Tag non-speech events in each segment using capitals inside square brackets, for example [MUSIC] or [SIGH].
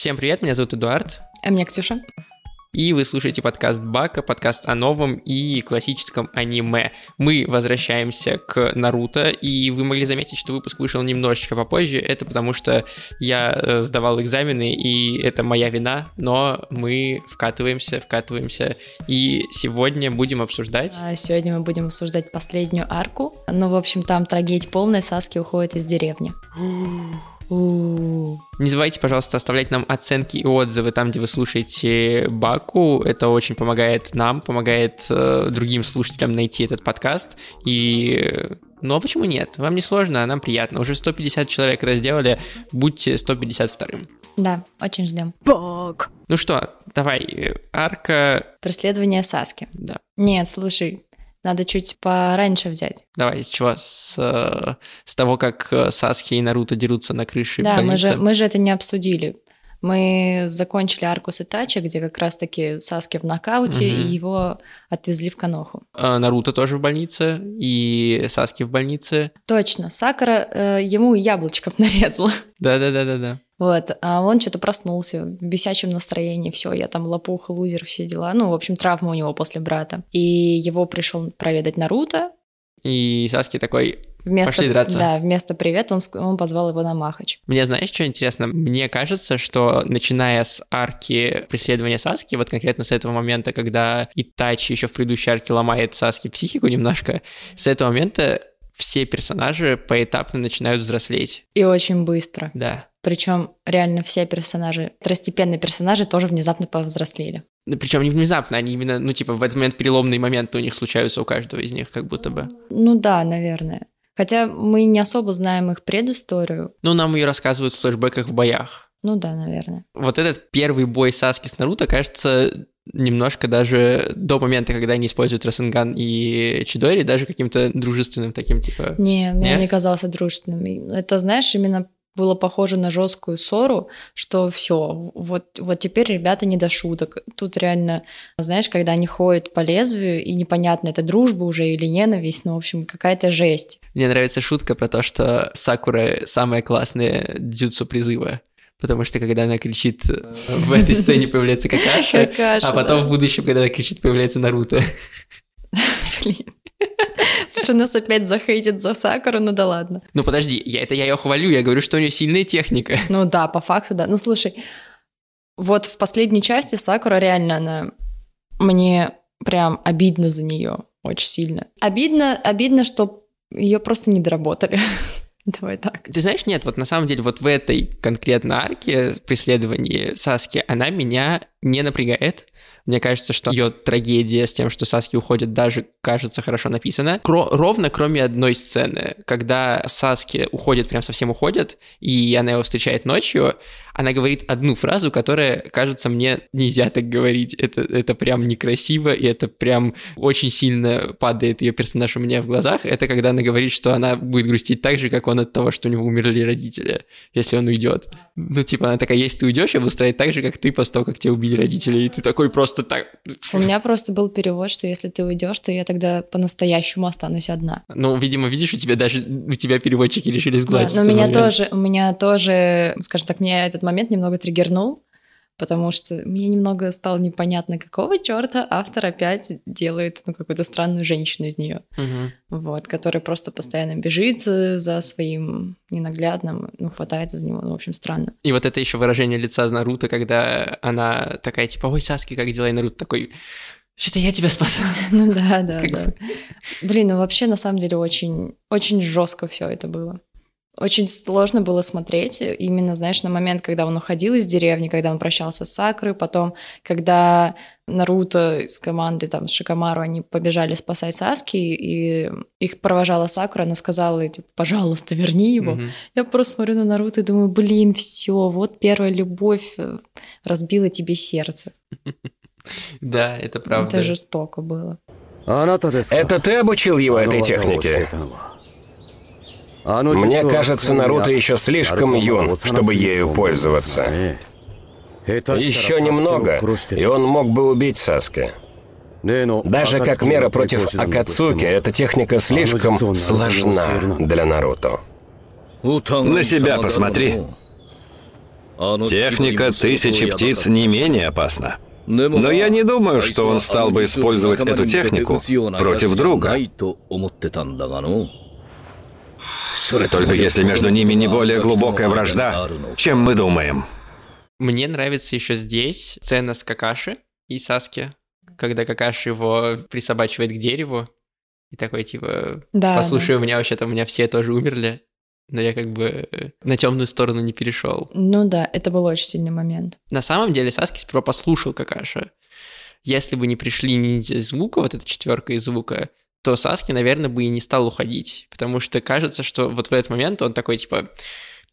Всем привет, меня зовут Эдуард. А меня Ксюша. И вы слушаете подкаст Бака, подкаст о новом и классическом аниме. Мы возвращаемся к Наруто, и вы могли заметить, что выпуск вышел немножечко попозже. Это потому, что я э, сдавал экзамены, и это моя вина, но мы вкатываемся, вкатываемся. И сегодня будем обсуждать... А сегодня мы будем обсуждать последнюю арку. Ну, в общем, там трагедия полная, Саски уходит из деревни. Не забывайте, пожалуйста, оставлять нам оценки и отзывы там, где вы слушаете Баку. Это очень помогает нам, помогает э, другим слушателям найти этот подкаст. И ну а почему нет? Вам не сложно, а нам приятно. Уже 150 человек разделали, будьте 152-м. Да, очень ждем. Бак! Ну что, давай, арка... Преследование Саски. Да. Нет, слушай, надо чуть пораньше взять. Давай, с чего? С, э, с того, как э, Саски и Наруто дерутся на крыше Да, больницы? мы же, мы же это не обсудили. Мы закончили арку Сытачи, где как раз-таки Саски в нокауте, угу. и его отвезли в Каноху. А Наруто тоже в больнице, и Саски в больнице. Точно, Сакара э, ему яблочком [LAUGHS] нарезала. Да-да-да-да-да. Вот, а он что-то проснулся в бесячем настроении, все, я там лопуха, лузер, все дела. Ну, в общем, травма у него после брата. И его пришел проведать Наруто. И Саски такой, Вместо, Пошли драться. Да, вместо привет он, он позвал его на Махач. Мне знаешь, что интересно? Мне кажется, что начиная с арки преследования Саски, вот конкретно с этого момента, когда Итачи еще в предыдущей арке ломает Саски психику немножко, с этого момента все персонажи поэтапно начинают взрослеть. И очень быстро. Да. Причем реально все персонажи, второстепенные персонажи тоже внезапно повзрослели. Причем не внезапно, они именно, ну, типа, в этот момент переломные моменты у них случаются у каждого из них, как будто бы. Ну да, наверное. Хотя мы не особо знаем их предысторию. Ну, нам ее рассказывают в флешбеках в боях. Ну да, наверное. Вот этот первый бой Саски с Наруто, кажется, немножко даже до момента, когда они используют Расенган и Чидори, даже каким-то дружественным таким, типа... Не, мне не казался дружественным. Это, знаешь, именно было похоже на жесткую ссору, что все, вот, вот теперь ребята не до шуток. Тут реально, знаешь, когда они ходят по лезвию, и непонятно, это дружба уже или ненависть, ну, в общем, какая-то жесть. Мне нравится шутка про то, что Сакура самая классная дзюцу призыва. Потому что когда она кричит, в этой сцене появляется Какаша, а потом в будущем, когда она кричит, появляется Наруто. [LAUGHS] Блин. Что нас опять захейтит за Сакуру, ну да ладно. Ну подожди, я, это я ее хвалю, я говорю, что у нее сильная техника. Ну да, по факту, да. Ну слушай, вот в последней части Сакура реально, она мне прям обидно за нее очень сильно. Обидно, обидно, что ее просто не доработали. [LAUGHS] [LAUGHS] Давай так. Ты знаешь, нет, вот на самом деле вот в этой конкретно арке преследовании Саски она меня не напрягает. Мне кажется, что ее трагедия с тем, что Саски уходит, даже кажется хорошо написана. Кро- ровно кроме одной сцены, когда Саски уходит, прям совсем уходит, и она его встречает ночью, она говорит одну фразу, которая, кажется, мне нельзя так говорить. Это, это прям некрасиво, и это прям очень сильно падает ее персонаж у меня в глазах. Это когда она говорит, что она будет грустить так же, как он от того, что у него умерли родители, если он уйдет. Ну, типа, она такая, если ты уйдешь, я буду стоять так же, как ты после того, как тебя убили родители. И ты такой просто так... У меня просто был перевод, что если ты уйдешь, то я тогда по-настоящему останусь одна. Ну, видимо, видишь, у тебя даже у тебя переводчики решили сгладить. Да, но у меня тоже, у меня тоже, скажем так, меня этот момент немного триггернул, потому что мне немного стало непонятно, какого черта автор опять делает ну, какую-то странную женщину из нее, угу. вот, которая просто постоянно бежит за своим ненаглядным, ну, хватается за него, ну, в общем, странно. И вот это еще выражение лица Наруто, когда она такая, типа, ой, Саски, как дела? И Наруто такой, что-то я тебя спасал. [LAUGHS] Ну да, да, да. Блин, ну вообще на самом деле очень, очень жестко все это было. Очень сложно было смотреть, именно, знаешь, на момент, когда он уходил из деревни, когда он прощался с Сакрой, потом, когда Наруто с командой, там, с Шикамару, они побежали спасать Саски, и их провожала Сакура, она сказала, типа, пожалуйста, верни его. Mm-hmm. Я просто смотрю на Наруто и думаю, блин, все, вот первая любовь э, разбила тебе сердце. [LAUGHS] Да, это правда. Это жестоко было. Это ты обучил его этой технике? Мне кажется, Наруто еще слишком юн, чтобы ею пользоваться. Еще немного, и он мог бы убить Саски. Даже как мера против Акацуки, эта техника слишком сложна для Наруто. На себя посмотри. Техника тысячи птиц не менее опасна. Но я не думаю, что он стал бы использовать эту технику против друга. Только если между ними не более глубокая вражда, чем мы думаем. Мне нравится еще здесь сцена с Какаши и Саски, когда Какаши его присобачивает к дереву, и такой, типа, да, послушай, да. у меня вообще-то, у меня все тоже умерли, но я как бы на темную сторону не перешел. Ну да, это был очень сильный момент. На самом деле Саски сперва послушал Какаша. Если бы не пришли ниндзя звука, вот эта четверка из звука, то Саски, наверное, бы и не стал уходить. Потому что кажется, что вот в этот момент он такой, типа,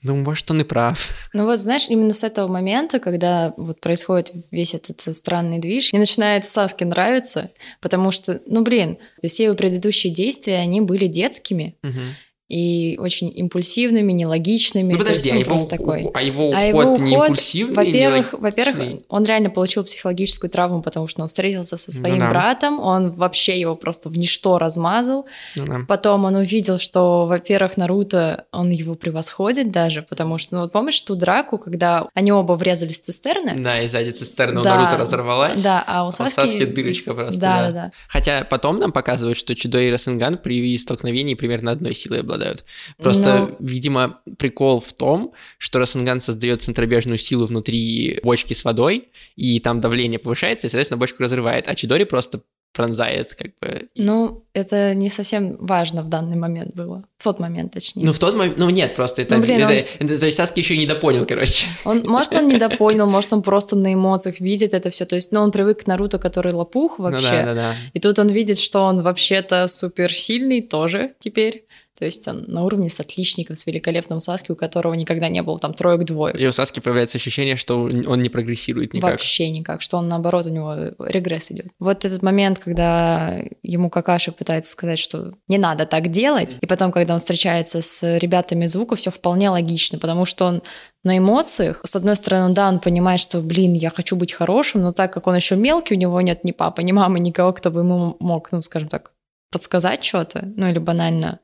ну, может, он и прав. Ну вот, знаешь, именно с этого момента, когда вот происходит весь этот странный движ, мне начинает Саски нравиться, потому что, ну, блин, все его предыдущие действия, они были детскими. Угу и очень импульсивными, нелогичными. Ну подожди, а его, такой. а его а уход, его не импульсивный? Во-первых, во-первых, он реально получил психологическую травму, потому что он встретился со своим ну, да. братом, он вообще его просто в ничто размазал. Ну, да. Потом он увидел, что, во-первых, Наруто, он его превосходит даже, потому что, ну вот помнишь ту драку, когда они оба врезались в цистерны? Да, и сзади цистерна да, у Наруто разорвалась. Да, а у Саски... А у Саски дырочка просто, да, да. да. Хотя потом нам показывают, что Чудо и Расенган при столкновении примерно одной силой обладают обладают. Просто, Но... видимо, прикол в том, что Рассенган создает центробежную силу внутри бочки с водой, и там давление повышается, и, соответственно, бочку разрывает, а Чидори просто пронзает, как бы. Ну, это не совсем важно в данный момент было. В тот момент, точнее. Ну, в тот момент, ну, нет, просто это, ну, блин, это, он... это, то есть Саски еще и недопонял, короче. Он, может, он недопонял, может, он просто на эмоциях видит это все, то есть, ну, он привык к Наруто, который лопух вообще, ну, да, да, да. и тут он видит, что он вообще-то суперсильный тоже теперь. То есть он на уровне с отличником, с великолепным Саски, у которого никогда не было там троек двоек. И у Саски появляется ощущение, что он не прогрессирует никак. Вообще никак, что он наоборот, у него регресс идет. Вот этот момент, когда ему Какаши пытается сказать, что не надо так делать, и потом, когда он встречается с ребятами звука, все вполне логично, потому что он на эмоциях. С одной стороны, да, он понимает, что, блин, я хочу быть хорошим, но так как он еще мелкий, у него нет ни папы, ни мамы, никого, кто бы ему мог, ну, скажем так, подсказать что-то, ну или банально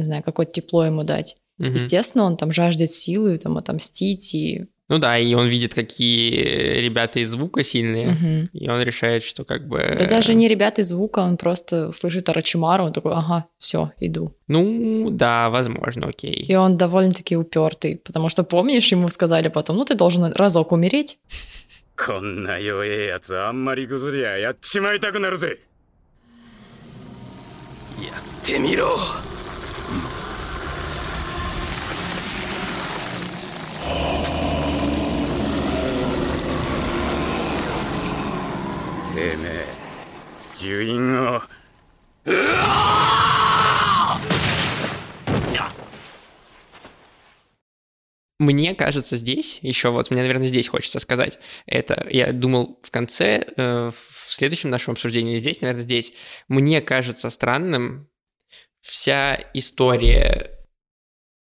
не знаю, какое-то тепло ему дать. Угу. Естественно, он там жаждет силы, там, отомстить и... Ну да, и он видит, какие ребята из звука сильные, угу. и он решает, что как бы... Да даже не ребята из звука, он просто слышит Арачимару, он такой, ага, все, иду. Ну, да, возможно, окей. И он довольно-таки упертый, потому что, помнишь, ему сказали потом, ну, ты должен разок умереть. こんな弱えやつあんまりぐずりゃやっちまいたくなるぜやってみろ てめえ呪印をうわ Мне кажется, здесь, еще вот мне, наверное, здесь хочется сказать, это я думал в конце, э, в следующем нашем обсуждении здесь, наверное, здесь, мне кажется странным вся история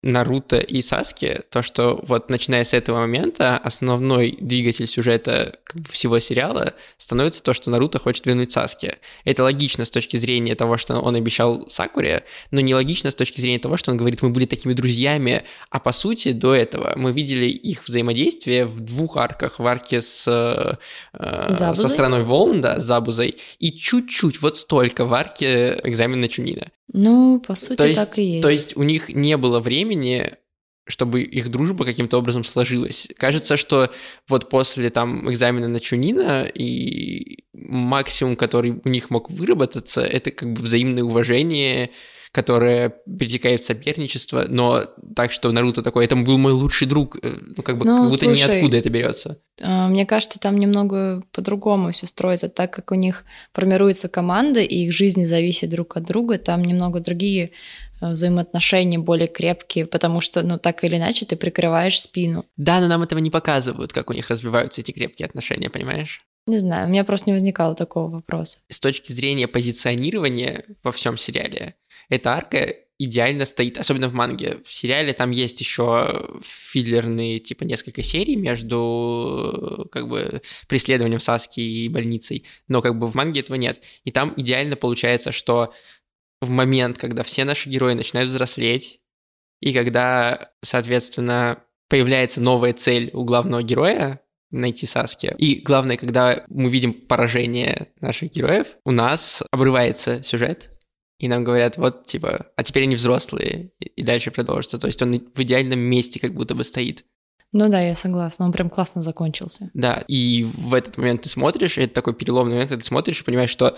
Наруто и Саски, то, что вот начиная с этого момента основной двигатель сюжета как бы, всего сериала становится то, что Наруто хочет вернуть Саски. Это логично с точки зрения того, что он обещал Сакуре, но не логично с точки зрения того, что он говорит, мы были такими друзьями, а по сути до этого мы видели их взаимодействие в двух арках, в арке с, э, со страной волн, да, с Забузой, и чуть-чуть, вот столько в арке экзамена Чунина. Ну, по сути, то есть, так и есть. То есть у них не было времени чтобы их дружба каким-то образом сложилась. Кажется, что вот после там экзамена на Чунина и максимум, который у них мог выработаться, это как бы взаимное уважение, которое перетекает в соперничество, но так, что Наруто такой, это был мой лучший друг, э, ну как бы ну, как будто слушай, ниоткуда это берется. А, мне кажется, там немного по-другому все строится, так как у них формируется команда, и их жизни зависят друг от друга, там немного другие Э, взаимоотношения более крепкие, потому что, ну, так или иначе, ты прикрываешь спину. Да, но нам этого не показывают, как у них развиваются эти крепкие отношения, понимаешь? Не знаю, у меня просто не возникало такого вопроса. С точки зрения позиционирования во всем сериале, эта арка идеально стоит, особенно в манге. В сериале там есть еще филлерные, типа, несколько серий между, как бы, преследованием Саски и больницей, но, как бы, в манге этого нет. И там идеально получается, что в момент, когда все наши герои начинают взрослеть, и когда, соответственно, появляется новая цель у главного героя, найти Саски. И главное, когда мы видим поражение наших героев, у нас обрывается сюжет, и нам говорят, вот, типа, а теперь они взрослые, и дальше продолжится. То есть он в идеальном месте как будто бы стоит. Ну да, я согласна, он прям классно закончился. Да, и в этот момент ты смотришь, и это такой переломный момент, когда ты смотришь и понимаешь, что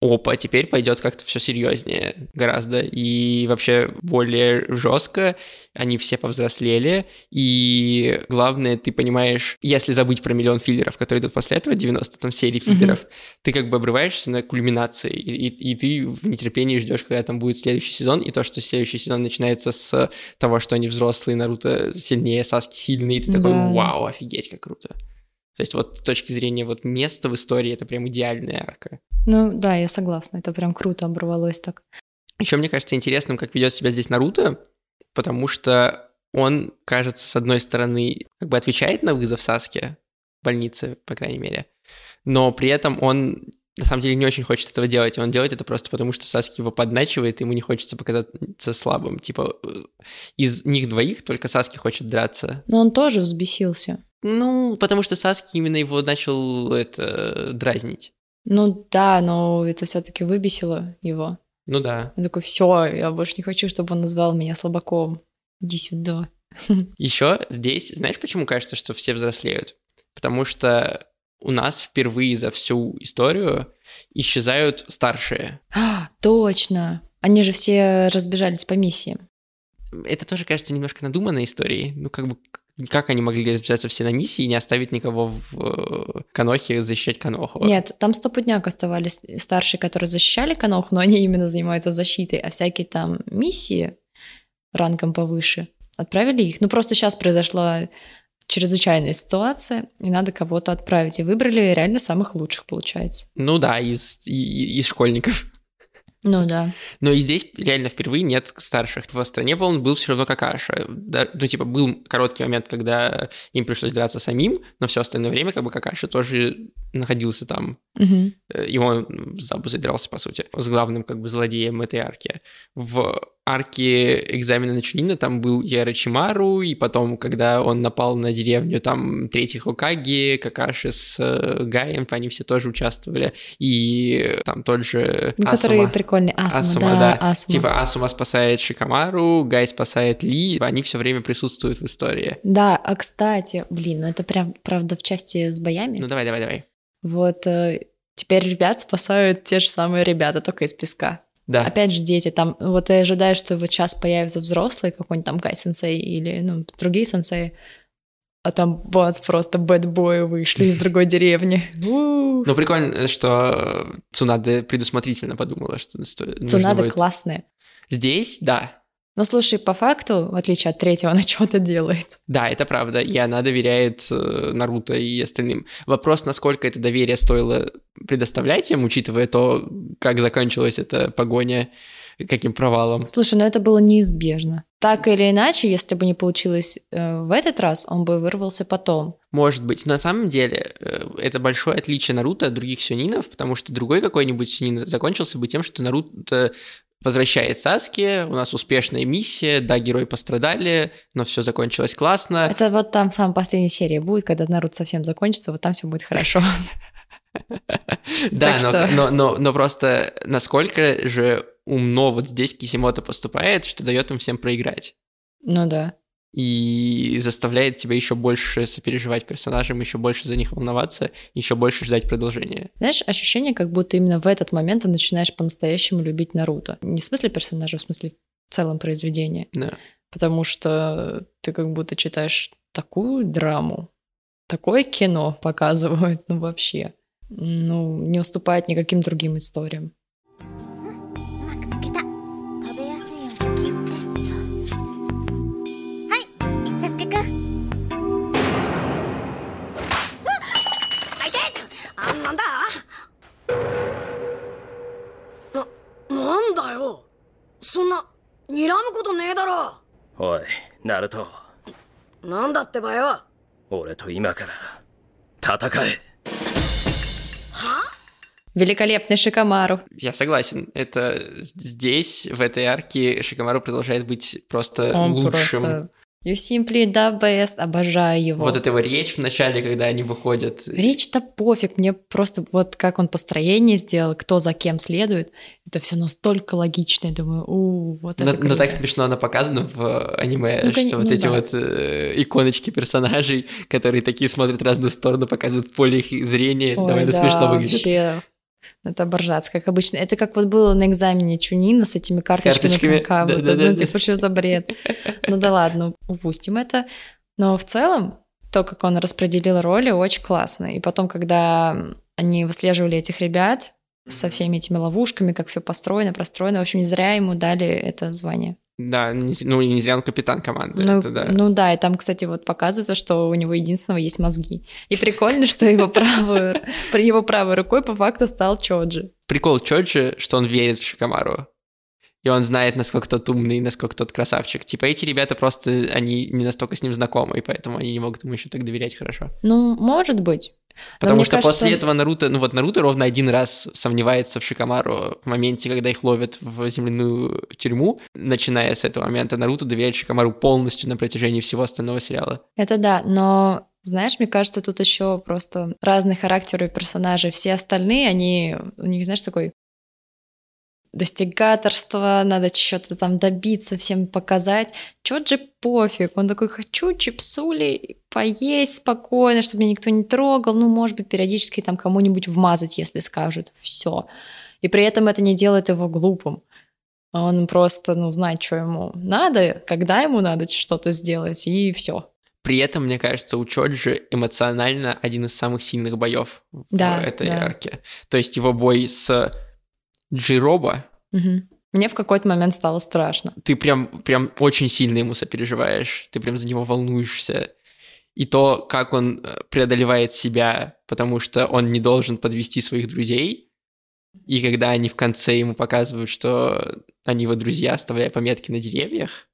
опа, теперь пойдет как-то все серьезнее гораздо и вообще более жестко. Они все повзрослели, и главное, ты понимаешь, если забыть про миллион филлеров, которые идут после этого, 90 там серий филлеров, mm-hmm. ты как бы обрываешься на кульминации, и, и, и ты в нетерпении ждешь, когда там будет следующий сезон, и то, что следующий сезон начинается с того, что они взрослые, Наруто сильнее, Саски сильные, и ты такой, да. вау, офигеть, как круто. То есть вот с точки зрения вот места в истории это прям идеальная арка. Ну да, я согласна, это прям круто оборвалось так. Еще мне кажется интересным, как ведет себя здесь Наруто, потому что он, кажется, с одной стороны, как бы отвечает на вызов Саски в больнице, по крайней мере, но при этом он на самом деле не очень хочет этого делать. Он делает это просто потому, что Саски его подначивает, и ему не хочется показаться слабым. Типа, э, из них двоих только Саски хочет драться. Но он тоже взбесился. Ну, потому что Саски именно его начал это дразнить. Ну да, но это все-таки выбесило его. Ну да. Он такой, все, я больше не хочу, чтобы он назвал меня слабаком. Иди сюда. [LAUGHS] Еще здесь, знаешь, почему кажется, что все взрослеют? Потому что у нас впервые за всю историю исчезают старшие. А, точно. Они же все разбежались по миссии. Это тоже кажется немножко надуманной историей. Ну, как бы как они могли разбежаться все на миссии и не оставить никого в э, Канохе защищать Каноху? Нет, там стопудняк оставались старшие, которые защищали Каноху, но они именно занимаются защитой, а всякие там миссии рангом повыше отправили их. Ну, просто сейчас произошла чрезвычайная ситуация, и надо кого-то отправить. И выбрали реально самых лучших, получается. Ну да, из, из школьников. Ну да. Но и здесь реально впервые нет старших. В стране волн был все равно Какаша. Да? Ну, типа, был короткий момент, когда им пришлось драться самим, но все остальное время, как бы, Какаша тоже находился там. Угу. И он в Забузе дрался, по сути, с главным, как бы, злодеем этой арки. В арке экзамена на Чунина там был Яра Чимару, и потом, когда он напал на деревню, там третий Хокаги, Какаши с э, Гаем, они все тоже участвовали, и там тот же ну, Которые прикольные, Асума, Асума да, да. Асума. Типа Асума спасает Шикамару, Гай спасает Ли, они все время присутствуют в истории. Да, а кстати, блин, ну это прям, правда, в части с боями. Ну давай, давай, давай. Вот э, теперь ребят спасают те же самые ребята, только из песка. Да. Опять же, дети, там, вот ты ожидаешь, что вот сейчас появится взрослый какой-нибудь там Кай-сенсей или, ну, другие сенсеи, а там бац, просто бэтбои вышли из другой деревни. [LAUGHS] Ну, прикольно, что Цунада предусмотрительно подумала, что Цунада классная. Здесь, да, ну, слушай, по факту, в отличие от третьего, [LAUGHS] она что-то делает. Да, это правда, и она доверяет э, Наруто и остальным. Вопрос, насколько это доверие стоило предоставлять им, учитывая то, как закончилась эта погоня, каким провалом. Слушай, ну это было неизбежно. Так или иначе, если бы не получилось э, в этот раз, он бы вырвался потом. Может быть. Но на самом деле э, это большое отличие Наруто от других сюнинов, потому что другой какой-нибудь сюнин закончился бы тем, что Наруто Возвращает Саски, у нас успешная миссия, да, герои пострадали, но все закончилось классно. Это вот там в самой последней серии будет, когда Наруто совсем закончится, вот там все будет хорошо. [LAUGHS] Да, но но просто насколько же умно вот здесь Кисимото поступает, что дает им всем проиграть. Ну да и заставляет тебя еще больше сопереживать персонажам, еще больше за них волноваться, еще больше ждать продолжения. Знаешь, ощущение, как будто именно в этот момент ты начинаешь по-настоящему любить Наруто. Не в смысле персонажа, в смысле в целом произведения. Да. Потому что ты как будто читаешь такую драму, такое кино [LAUGHS] показывают, ну вообще. Ну, не уступает никаким другим историям. そんな睨むことねえだろおいナルトなんだってばよ俺と今から戦え Великолепный Шикамару. Я согласен. Это здесь, в этой арке, Шикамару продолжает быть просто Он лучшим просто You simply the best, обожаю его. Вот эта его речь в начале, когда они выходят. Речь-то пофиг, мне просто вот как он построение сделал, кто за кем следует, это все настолько логично, я думаю, у, вот но, это но так смешно она показана в аниме, ну, что ну, вот эти да. вот э, иконочки персонажей, которые такие смотрят в разную сторону, показывают поле их зрения, Ой, довольно да, смешно выглядит. Вообще это боржаться, как обычно. Это как вот было на экзамене Чунина с этими карточками. карточками. Да, вот, да, ну, да, типа, что за бред? Ну да ладно, упустим это. Но в целом, то, как он распределил роли, очень классно. И потом, когда они выслеживали этих ребят со всеми этими ловушками, как все построено, простроено, в общем, не зря ему дали это звание. Да, ну и не зря он капитан команды. Ну, это, да. ну да, и там, кстати, вот показывается, что у него единственного есть мозги. И прикольно, что его правой, [LAUGHS] его правой рукой по факту стал Чоджи. Прикол Чоджи, что он верит в Шикамару. И он знает, насколько тот умный, насколько тот красавчик. Типа эти ребята просто, они не настолько с ним знакомы, и поэтому они не могут ему еще так доверять хорошо. Ну, может быть. Потому что кажется... после этого Наруто, ну вот Наруто ровно один раз сомневается в Шикамару в моменте, когда их ловят в земляную тюрьму. Начиная с этого момента, Наруто доверяет Шикамару полностью на протяжении всего остального сериала. Это да, но знаешь, мне кажется, тут еще просто разные характеры персонажей. Все остальные, они, у них, знаешь, такой достигаторство, надо что-то там добиться, всем показать. Чё же пофиг, он такой, хочу чипсули, поесть спокойно, чтобы меня никто не трогал, ну, может быть, периодически там кому-нибудь вмазать, если скажут, все. И при этом это не делает его глупым. Он просто, ну, знает, что ему надо, когда ему надо что-то сделать, и все. При этом, мне кажется, у Чоджи эмоционально один из самых сильных боев да, в этой да. арке. То есть его бой с Джироба. Угу. Мне в какой-то момент стало страшно. Ты прям, прям очень сильно ему сопереживаешь, ты прям за него волнуешься. И то, как он э, преодолевает себя, потому что он не должен подвести своих друзей. И когда они в конце ему показывают, что они его друзья, оставляя пометки на деревьях,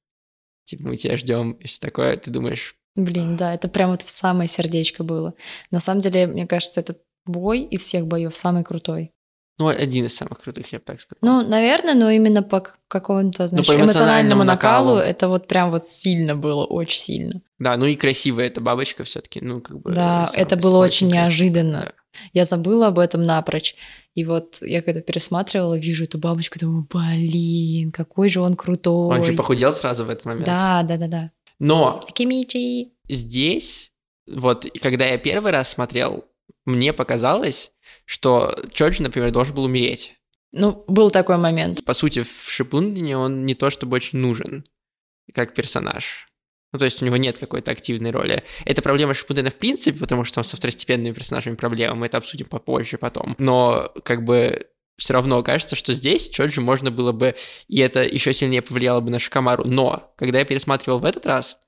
типа мы тебя ждем, и все такое, ты думаешь... Блин, да, это прям вот в самое сердечко было. На самом деле, мне кажется, этот бой из всех боев самый крутой. Ну, один из самых крутых, я бы так сказал. Ну, наверное, но именно по какому-то, ну, знаешь, ну, по эмоциональному, эмоциональному накалу, накалу это вот прям вот сильно было, очень сильно. Да, ну и красивая эта бабочка все таки ну, как бы... Да, это было очень неожиданно. Да. Я забыла об этом напрочь. И вот я когда пересматривала, вижу эту бабочку, думаю, блин, какой же он крутой. Он же похудел сразу в этот момент. Да, да, да, да. Но... Кимичи. Здесь, вот, когда я первый раз смотрел, мне показалось, что Чоджи, например, должен был умереть. Ну, был такой момент. По сути, в Шипундине он не то чтобы очень нужен, как персонаж. Ну, то есть у него нет какой-то активной роли. Это проблема Шипудена в принципе, потому что он со второстепенными персонажами проблема, мы это обсудим попозже потом. Но как бы все равно кажется, что здесь Чоджи можно было бы, и это еще сильнее повлияло бы на Шикамару. Но, когда я пересматривал в этот раз,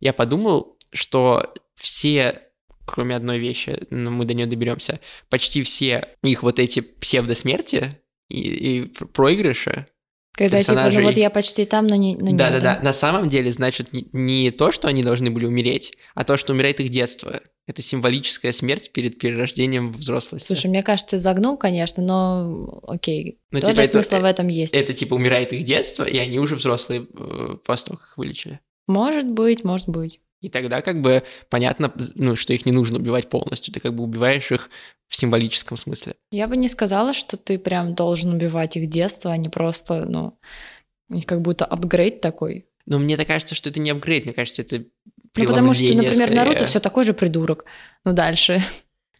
я подумал, что все кроме одной вещи, но мы до нее доберемся, почти все их вот эти псевдосмерти и, и проигрыши, когда персонажей... типа, ну вот я почти там, но не... да, да, да. На самом деле, значит, не, не то, что они должны были умереть, а то, что умирает их детство. Это символическая смерть перед перерождением в взрослость. Слушай, мне кажется, ты загнул, конечно, но окей. Ну, типа, это, смысла в этом есть. Это типа умирает их детство, и они уже взрослые э, их вылечили. Может быть, может быть. И тогда как бы понятно, ну, что их не нужно убивать полностью, ты как бы убиваешь их в символическом смысле. Я бы не сказала, что ты прям должен убивать их детство, а не просто, ну, как будто апгрейд такой. Но мне так кажется, что это не апгрейд, мне кажется, это Ну, потому что, например, скорее. Наруто все такой же придурок. Ну, дальше.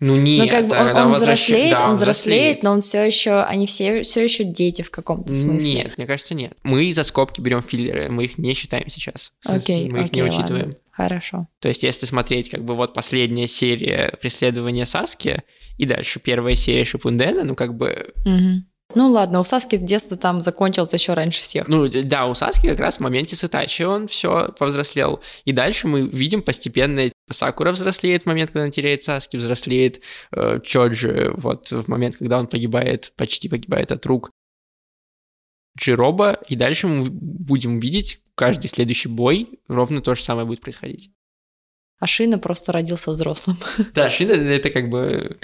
Ну нет, ну, как бы он, он взрослеет, да, он взрослеет, но он все еще, они все, все еще дети в каком-то смысле. Нет, мне кажется, нет. Мы за скобки берем филлеры, мы их не считаем сейчас. Окей, мы их окей, не учитываем. Ладно. Хорошо. То есть, если смотреть, как бы вот последняя серия преследования Саски и дальше первая серия Шипундена, ну как бы. Угу. Ну ладно, у Саски с детства там закончился еще раньше всех. Ну да, у Саски как раз в моменте с Итачи он все повзрослел. И дальше мы видим постепенно Сакура взрослеет в момент, когда он теряет Саски, взрослеет э, Чоджи вот в момент, когда он погибает, почти погибает от рук Джироба, и дальше мы будем видеть каждый следующий бой ровно то же самое будет происходить. А Шина просто родился взрослым. [LAUGHS] Да, Шина это как бы...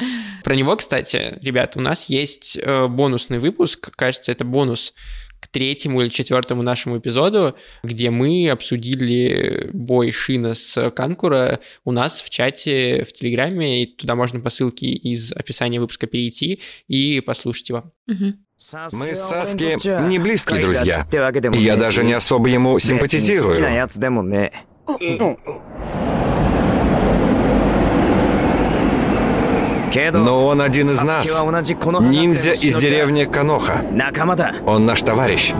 Про него, кстати, ребят, у нас есть э, бонусный выпуск, кажется, это бонус к третьему или четвертому нашему эпизоду, где мы обсудили бой Шина с Канкура у нас в чате в Телеграме, и туда можно по ссылке из описания выпуска перейти и послушать его. Мы с Саски не близкие друзья. Я даже не особо ему симпатизирую. Но он один из нас. Ниндзя из деревни Каноха. Он наш товарищ.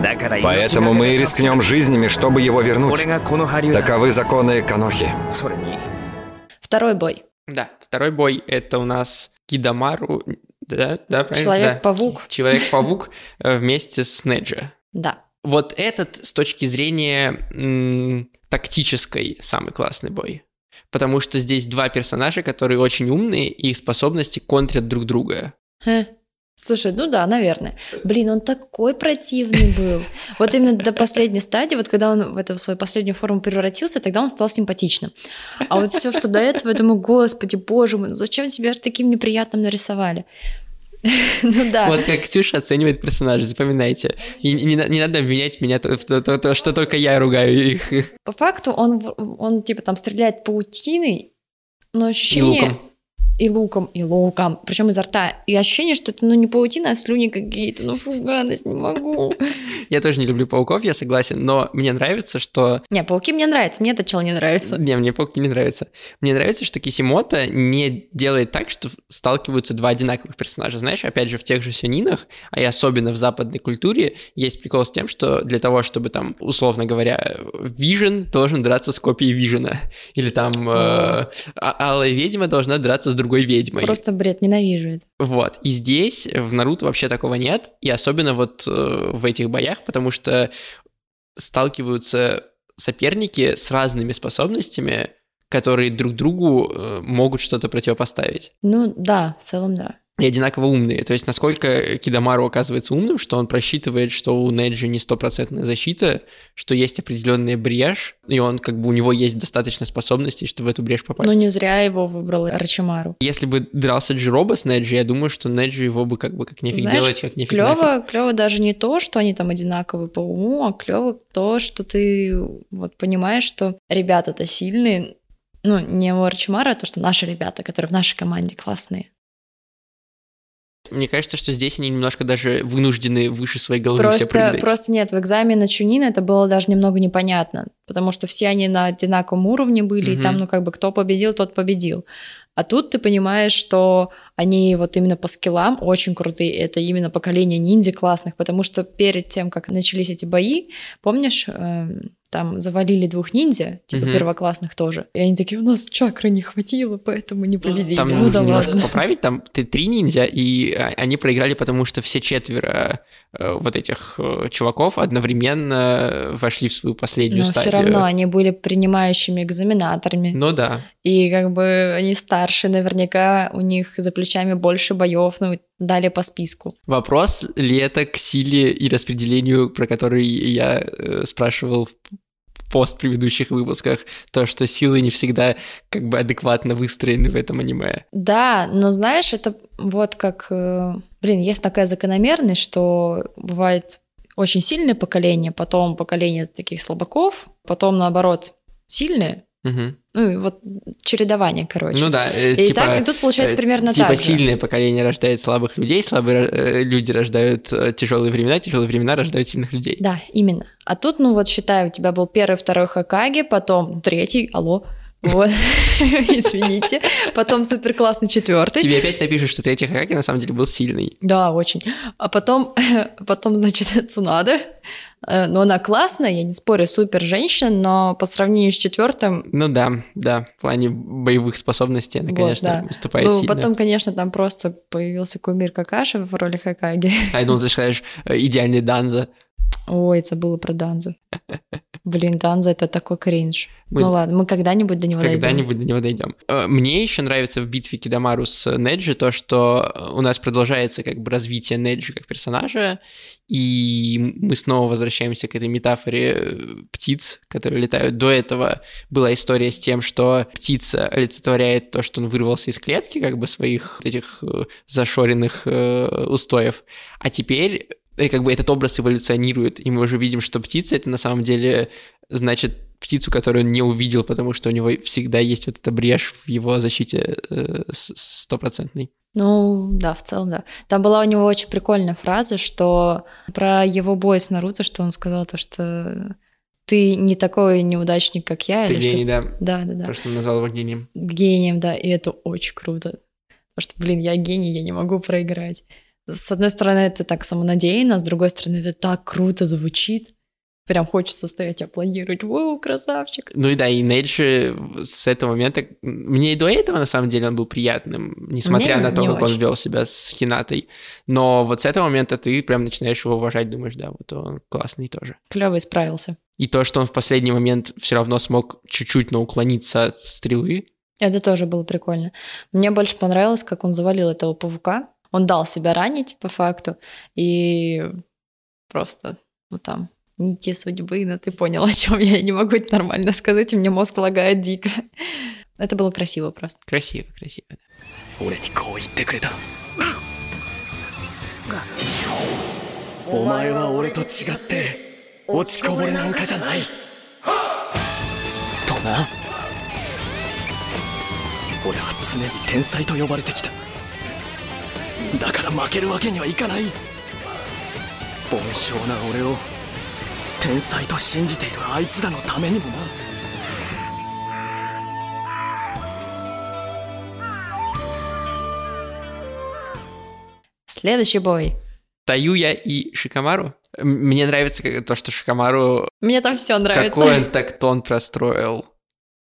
Поэтому мы и рискнем жизнями, чтобы его вернуть. Таковы законы Канохи. Второй бой. Да, второй бой — это у нас Кидамару, да, да, правильно? Человек-павук. Да. Человек-паук э, вместе с Неджи. Да. Вот этот с точки зрения м, тактической самый классный бой. Потому что здесь два персонажа, которые очень умные, и их способности контрят друг друга. Хе. Слушай, ну да, наверное. Блин, он такой противный был. Вот именно до последней стадии, вот когда он в эту свою последнюю форму превратился, тогда он стал симпатичным. А вот все, что до этого, я думаю, господи, боже мой, ну зачем тебя таким неприятным нарисовали? [LAUGHS] Ну да. Вот как Ксюша оценивает персонажей, запоминайте. И не, не надо обвинять меня, в то- то- то, что только я ругаю их. И По факту он, он типа там стреляет паутиной, но ощущение... луком. И луком, и луком, причем изо рта. И ощущение, что это ну не паутина, а слюни какие-то. Ну фу, гадость, не могу. Я тоже не люблю пауков, я согласен, но мне нравится, что... Не, пауки мне нравятся, мне это чел не нравится. Не, мне пауки не нравятся. Мне нравится, что Кисимото не делает так, что сталкиваются два одинаковых персонажа. Знаешь, опять же, в тех же сюнинах, а и особенно в западной культуре, есть прикол с тем, что для того, чтобы там, условно говоря, Вижен должен драться с копией Вижена. Или там э, а- Алая ведьма должна драться с другой ведьмой. Просто бред, ненавижу это. Вот. И здесь в Наруто вообще такого нет. И особенно вот э, в этих боях, потому что сталкиваются соперники с разными способностями, которые друг другу э, могут что-то противопоставить. Ну да, в целом да. И одинаково умные. То есть насколько Кидамару оказывается умным, что он просчитывает, что у Неджи не стопроцентная защита, что есть определенная брешь, и он как бы у него есть достаточно способностей, чтобы в эту брешь попасть. Но Ну, не зря его выбрал Рачимару. Если бы дрался Джироба с Неджи, я думаю, что Неджи его бы как бы как нефиг Знаешь, делать, как нефиг нафиг. Клево, клево даже не то, что они там одинаковые по уму, а клево то, что ты вот понимаешь, что ребята-то сильные. Ну, не у Арчимара, а то, что наши ребята, которые в нашей команде классные. Мне кажется, что здесь они немножко даже вынуждены выше своей головы все Просто, прыгать. просто нет, в экзамене на Чунин это было даже немного непонятно, потому что все они на одинаковом уровне были, Мгм. и там, ну, как бы, кто победил, тот победил. А тут ты понимаешь, что они вот именно по скиллам очень крутые, это именно поколение ниндзя классных, потому что перед тем, как начались эти бои, помнишь, эм, там завалили двух ниндзя, типа Мгм. первоклассных тоже, и они такие, у нас чакры не хватило, поэтому не победили. Там ну нужно да немножко ладно. поправить, там ты три ниндзя, и а, они проиграли, потому что все четверо вот этих э, чуваков одновременно вошли в свою последнюю Но все стадию. равно они были принимающими экзаменаторами. Ну да. И как бы они старше, наверняка у них за плечами больше боев, ну, дали по списку. Вопрос ли это к силе и распределению, про который я э, спрашивал в пост предыдущих выпусках, то, что силы не всегда как бы адекватно выстроены в этом аниме. Да, но знаешь, это вот как... э, Блин, есть такая закономерность, что бывает очень сильное поколение, потом поколение таких слабаков, потом, наоборот, сильные. Мгм. Ну, и вот чередование, короче. Ну да, э, и, типа... так, и тут получается э, примерно Типа так же. сильное поколение рождает слабых людей, слабые э, люди рождают тяжелые времена, тяжелые времена рождают сильных людей. Да, именно. А тут, ну вот считай, у тебя был первый, второй Хакаги, потом третий, алло, вот, [LAUGHS] извините, потом супер классный четвертый. Тебе опять напишут, что третий Хакаги на самом деле был сильный. Да, очень. А потом, [LAUGHS] потом, значит, [LAUGHS] Цунада. Э, Но она классная, я не спорю, супер женщина, но по сравнению с четвертым, Ну да, да, в плане боевых способностей она, Вот, конечно, да. выступает ну, сильно. потом, конечно, там просто появился кумир Какаши в роли Хакаги. [LAUGHS] А я думал, ты скажешь э, идеальный Данза. Ой, забыла про Данзу. [LAUGHS] Блин, Данза это такой кринж. Мы- Ну ладно, мы когда-нибудь до него дойдем. Когда-нибудь до него дойдем. Э, Мне еще нравится в битве Кидамару с Неджи то, что у нас продолжается как бы развитие Неджи как персонажа, и мы снова возвращаемся к этой метафоре э, птиц, которые летают. До этого была история с тем, что птица олицетворяет то, что он вырвался из клетки, как бы своих этих э, зашоренных устоев, а теперь и как бы этот образ эволюционирует, и мы уже видим, что птица это на самом деле значит птицу, которую он не увидел, потому что у него всегда есть вот эта брешь в его защите э, стопроцентной. Ну, да, в целом, да. Там была у него очень прикольная фраза, что про его бой с Наруто, что он сказал то, что ты не такой неудачник, как я. Ты или гений, что... да. Да, да, да. То, что он назвал его гением. Гением, да, и это очень круто. Потому что, блин, я гений, я не могу проиграть. С одной стороны, это так самонадеянно, с другой стороны, это так круто звучит. Прям хочется стоять и аплодировать. Воу, красавчик. Ну и да, и Нейджи с этого момента... Мне и до этого, на самом деле, он был приятным, несмотря Мне на то, как он очень. вел себя с Хинатой. Но вот с этого момента ты прям начинаешь его уважать, думаешь, да, вот он классный тоже. Клевый справился. И то, что он в последний момент все равно смог чуть-чуть, но уклониться от стрелы, Это тоже было прикольно. Мне больше понравилось, как он завалил этого паука Он дал себя ранить, по факту, и просто вот там нити судьбы, но ты понял, [LAUGHS] о чем я не могу это нормально сказать, и мне мозг лагает дико. [LAUGHS] Это было красиво просто. красиво, красиво. да. 俺にこう言ってくれたお前は俺と違って落ちこぼれなんかじゃないとな俺は常に天才と呼ばれてきた だから負けるわけにはいかない凡少な俺を天才と信じているあいつらのためにもな Следующий бой. Таюя и Шикамару. М- Мне нравится как- то, что Шикамару Мне там все нравится. Какой он тактон простроил.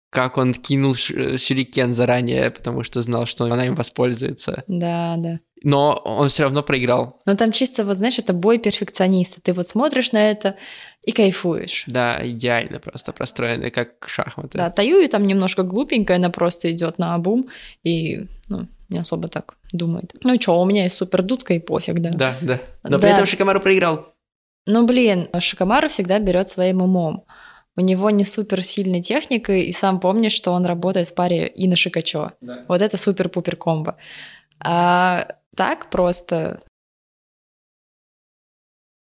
Как он кинул ш- сюрикен заранее, потому что знал, что она им воспользуется. Да, да. Но он все равно проиграл. Но там чисто, вот знаешь, это бой перфекциониста. Ты вот смотришь на это и кайфуешь. Да, идеально просто простроенный, как шахматы. Да, Таюи там немножко глупенькая, она просто идет на обум и ну, не особо так думает. Ну что, у меня есть супер дудка и пофиг, да. Да, да. Но Да. при этом Шикамару проиграл. Ну блин, Шикамару всегда берет своим умом. У него не супер сильной техникой, и сам помнишь, что он работает в паре Ина Шикачо. Да. Вот это супер-пупер комбо. А так просто...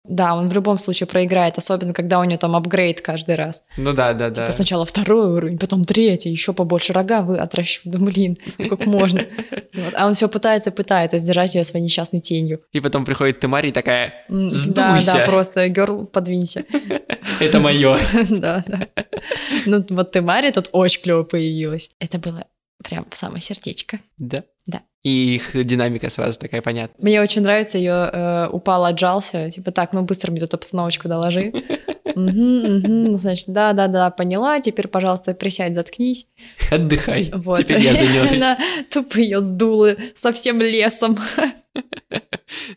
Да, он в любом случае проиграет, особенно когда у него там апгрейд каждый раз. Ну да, да, да. Типа сначала второй уровень, потом третий, еще побольше рога вы отращу. Да блин, сколько можно. Вот. А он все пытается, пытается сдержать ее своей несчастной тенью. И потом приходит Темари и такая, Сдуйся. Да, да, просто герл, подвинься. [LAUGHS] это мое. [LAUGHS] Да, да. Ну вот ты, Мария, тут очень клево появилась. Это было прям самое сердечко. Да. Да. И их динамика сразу такая понятна. Мне очень нравится ее э, упал, отжался. Типа так, ну быстро мне тут обстановочку доложи. [LAUGHS] Мгм. Значит, да, да, да, поняла. Теперь, пожалуйста, присядь, заткнись. Отдыхай. Вот. Теперь я займусь. Она тупо ее сдула со всем лесом. [LAUGHS]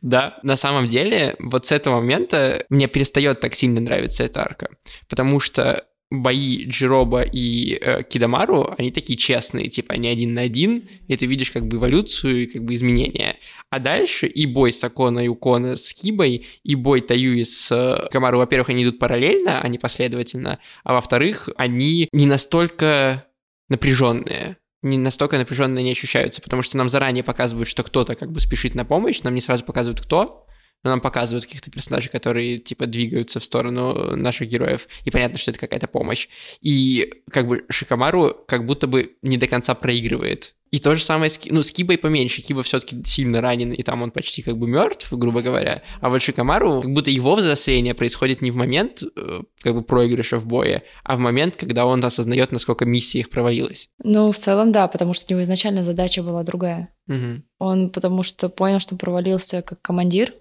Да, на самом деле, вот с этого момента мне перестает так сильно нравиться эта арка, потому что бои Джироба и э, Кидамару, они такие честные, типа они один на один, и ты видишь как бы эволюцию и как бы изменения. А дальше и бой Сакона и Укона с Кибой, и бой Таюи с э, Камару, во-первых, они идут параллельно, а не последовательно, а во-вторых, они не настолько напряженные не настолько напряженно не ощущаются, потому что нам заранее показывают, что кто-то как бы спешит на помощь, нам не сразу показывают кто, но нам показывают каких-то персонажей, которые типа двигаются в сторону наших героев, и понятно, что это какая-то помощь. И как бы Шикамару как будто бы не до конца проигрывает. И то же самое с, ну, с Кибой поменьше. Киба все-таки сильно ранен, и там он почти как бы мертв, грубо говоря. А вот Шикамару, как будто его взросление происходит не в момент э, как бы проигрыша в бое, а в момент, когда он осознает, насколько миссия их провалилась. Ну, в целом, да, потому что у него изначально задача была другая. Мгм. Он потому что понял, что провалился как командир.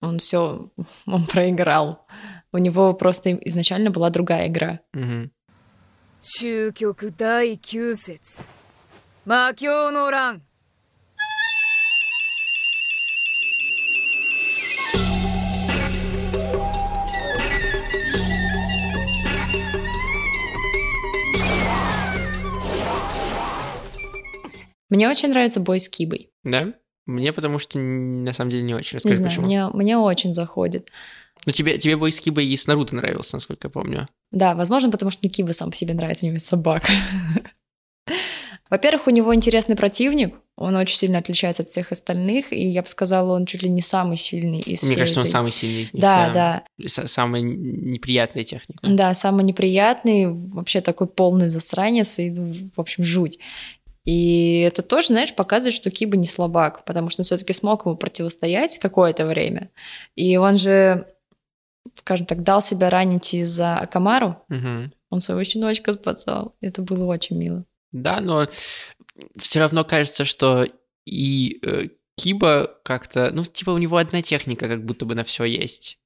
Он все, он проиграл. У него просто изначально была другая игра. Мгм. 終局第9節魔境の乱 Мне очень нравится бой с Кибой. Да? Мне потому что н- на самом деле не очень. Не Расскажи, знаю, почему. мне, мне очень заходит. Ну, тебе, тебе бой с Кибой и с Наруто нравился, насколько я помню. Да, возможно, потому что мне Киба сам по себе нравится, у него есть собака. [LAUGHS] Во-первых, у него интересный противник, он очень сильно отличается от всех остальных, и я бы сказала, он чуть ли не самый сильный из Мне кажется, этой... он самый сильный из них. Да, да. да. Самая неприятная техника. Да, самый неприятный, вообще такой полный засранец, и, в общем, жуть. И это тоже, знаешь, показывает, что Киба не слабак, потому что он все-таки смог ему противостоять какое-то время. И он же, скажем так, дал себя ранить из-за Акамару. Угу. Он своего щеночка спасал. Это было очень мило. Да, но все равно кажется, что и э, Киба как-то, ну, типа у него одна техника, как будто бы на все есть.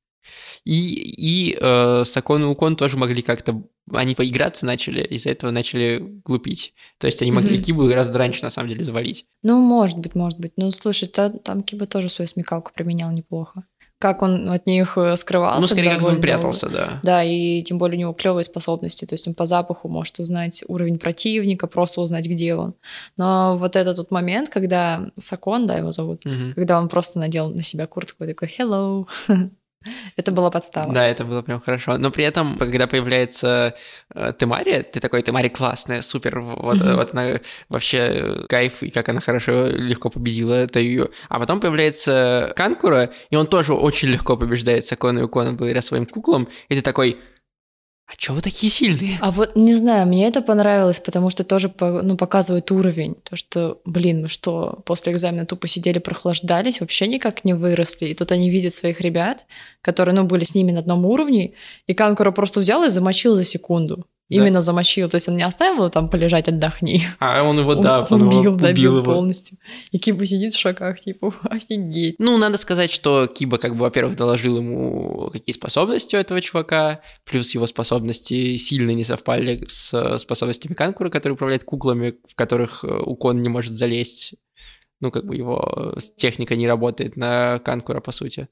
И, и э, Сакон и Укон тоже могли как-то... Они поиграться начали, из-за этого начали глупить. То есть они могли mm-hmm. Кибу гораздо раньше, на самом деле, завалить. Ну, может быть, может быть. Ну, слушай, та, там Киба тоже свою смекалку применял неплохо как он от них э, скрывался. Ну, скорее, как он прятался, да. Да, и тем более у него клевые способности, то есть он по запаху может узнать уровень противника, просто узнать, где он. Но вот этот тот момент, когда Сакон, да, его зовут, угу. когда он просто надел на себя куртку и такой «hello», [LAUGHS] Это была подстава. Да, это было прям хорошо. Но при этом, когда появляется э, Темари, ты такой, Темари классная, супер, вот, mm-hmm. вот она вообще кайф, и как она хорошо, легко победила Таю. А потом появляется Канкура, и он тоже очень легко побеждает Сакону и Кону благодаря своим куклам, и ты такой, а чё вы такие сильные? А вот не знаю, мне это понравилось, потому что тоже ну, показывает уровень. То, что, блин, мы что, после экзамена тупо сидели, прохлаждались, вообще никак не выросли. И тут они видят своих ребят, которые, ну, были с ними на одном уровне, и Канкура просто взял и замочил за секунду. Именно замочил. То есть он не оставил его там полежать, отдохни. А он его, да, он, он убил, да, убил его. полностью. И Киба сидит в шоках, типа, [LAUGHS] офигеть. Ну, надо сказать, что Киба, как бы, во-первых, доложил ему, какие способности у этого чувака, плюс его способности сильно не совпали с способностями Канкура, который управляет куклами, в которых э, Укон не может залезть. Ну, как бы его техника не работает на Канкура, по сути.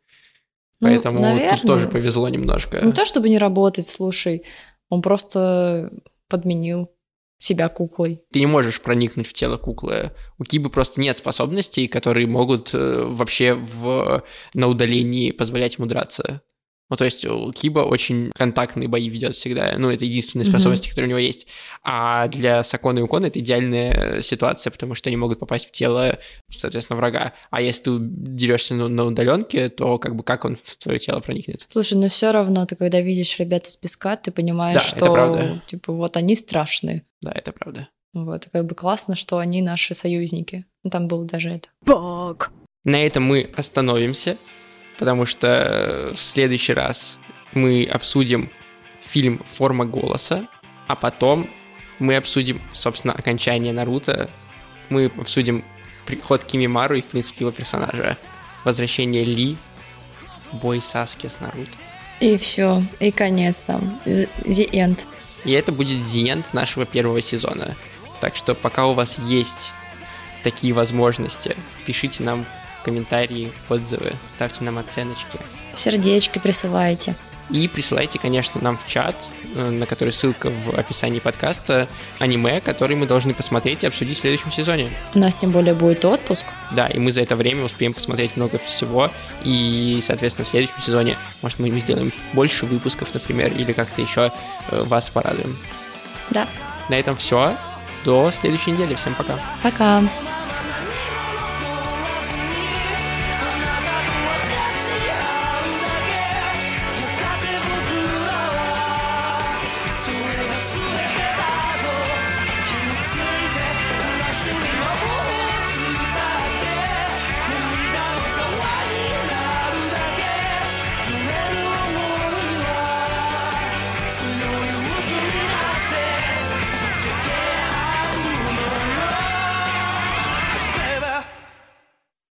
Ну, Поэтому наверное, тут тоже повезло немножко. Не то, чтобы не работать, слушай. Он просто подменил себя куклой. Ты не можешь проникнуть в тело куклы. У Кибы просто нет способностей, которые могут э, вообще в, на удалении позволять ему драться. Ну, то есть Киба очень контактные бои ведет всегда. Ну, это единственные способности, mm-hmm. которые у него есть. А для Сакона и Укона это идеальная ситуация, потому что они могут попасть в тело, соответственно, врага. А если ты дерешься на, на удаленке, то как бы как он в твое тело проникнет? Слушай, ну все равно ты когда видишь ребят из песка, ты понимаешь, да, что типа вот они страшные. Да, это правда. Вот, как бы классно, что они наши союзники. Ну, там было даже это. Бог! На этом мы остановимся потому что в следующий раз мы обсудим фильм «Форма голоса», а потом мы обсудим, собственно, окончание Наруто, мы обсудим приход Кимимару и, в принципе, его персонажа, возвращение Ли, бой Саски с Наруто. И все, и конец там, the end. И это будет the end нашего первого сезона. Так что пока у вас есть такие возможности, пишите нам комментарии, отзывы, ставьте нам оценочки. Сердечки присылайте. И присылайте, конечно, нам в чат, э, на который ссылка в описании подкаста, аниме, который мы должны посмотреть и обсудить в следующем сезоне. У нас тем более будет отпуск. Да, и мы за это время успеем посмотреть много всего. И, соответственно, в следующем сезоне, может, мы сделаем больше выпусков, например, или как-то еще э, вас порадуем. Да. На этом все. До следующей недели. Всем пока. Пока.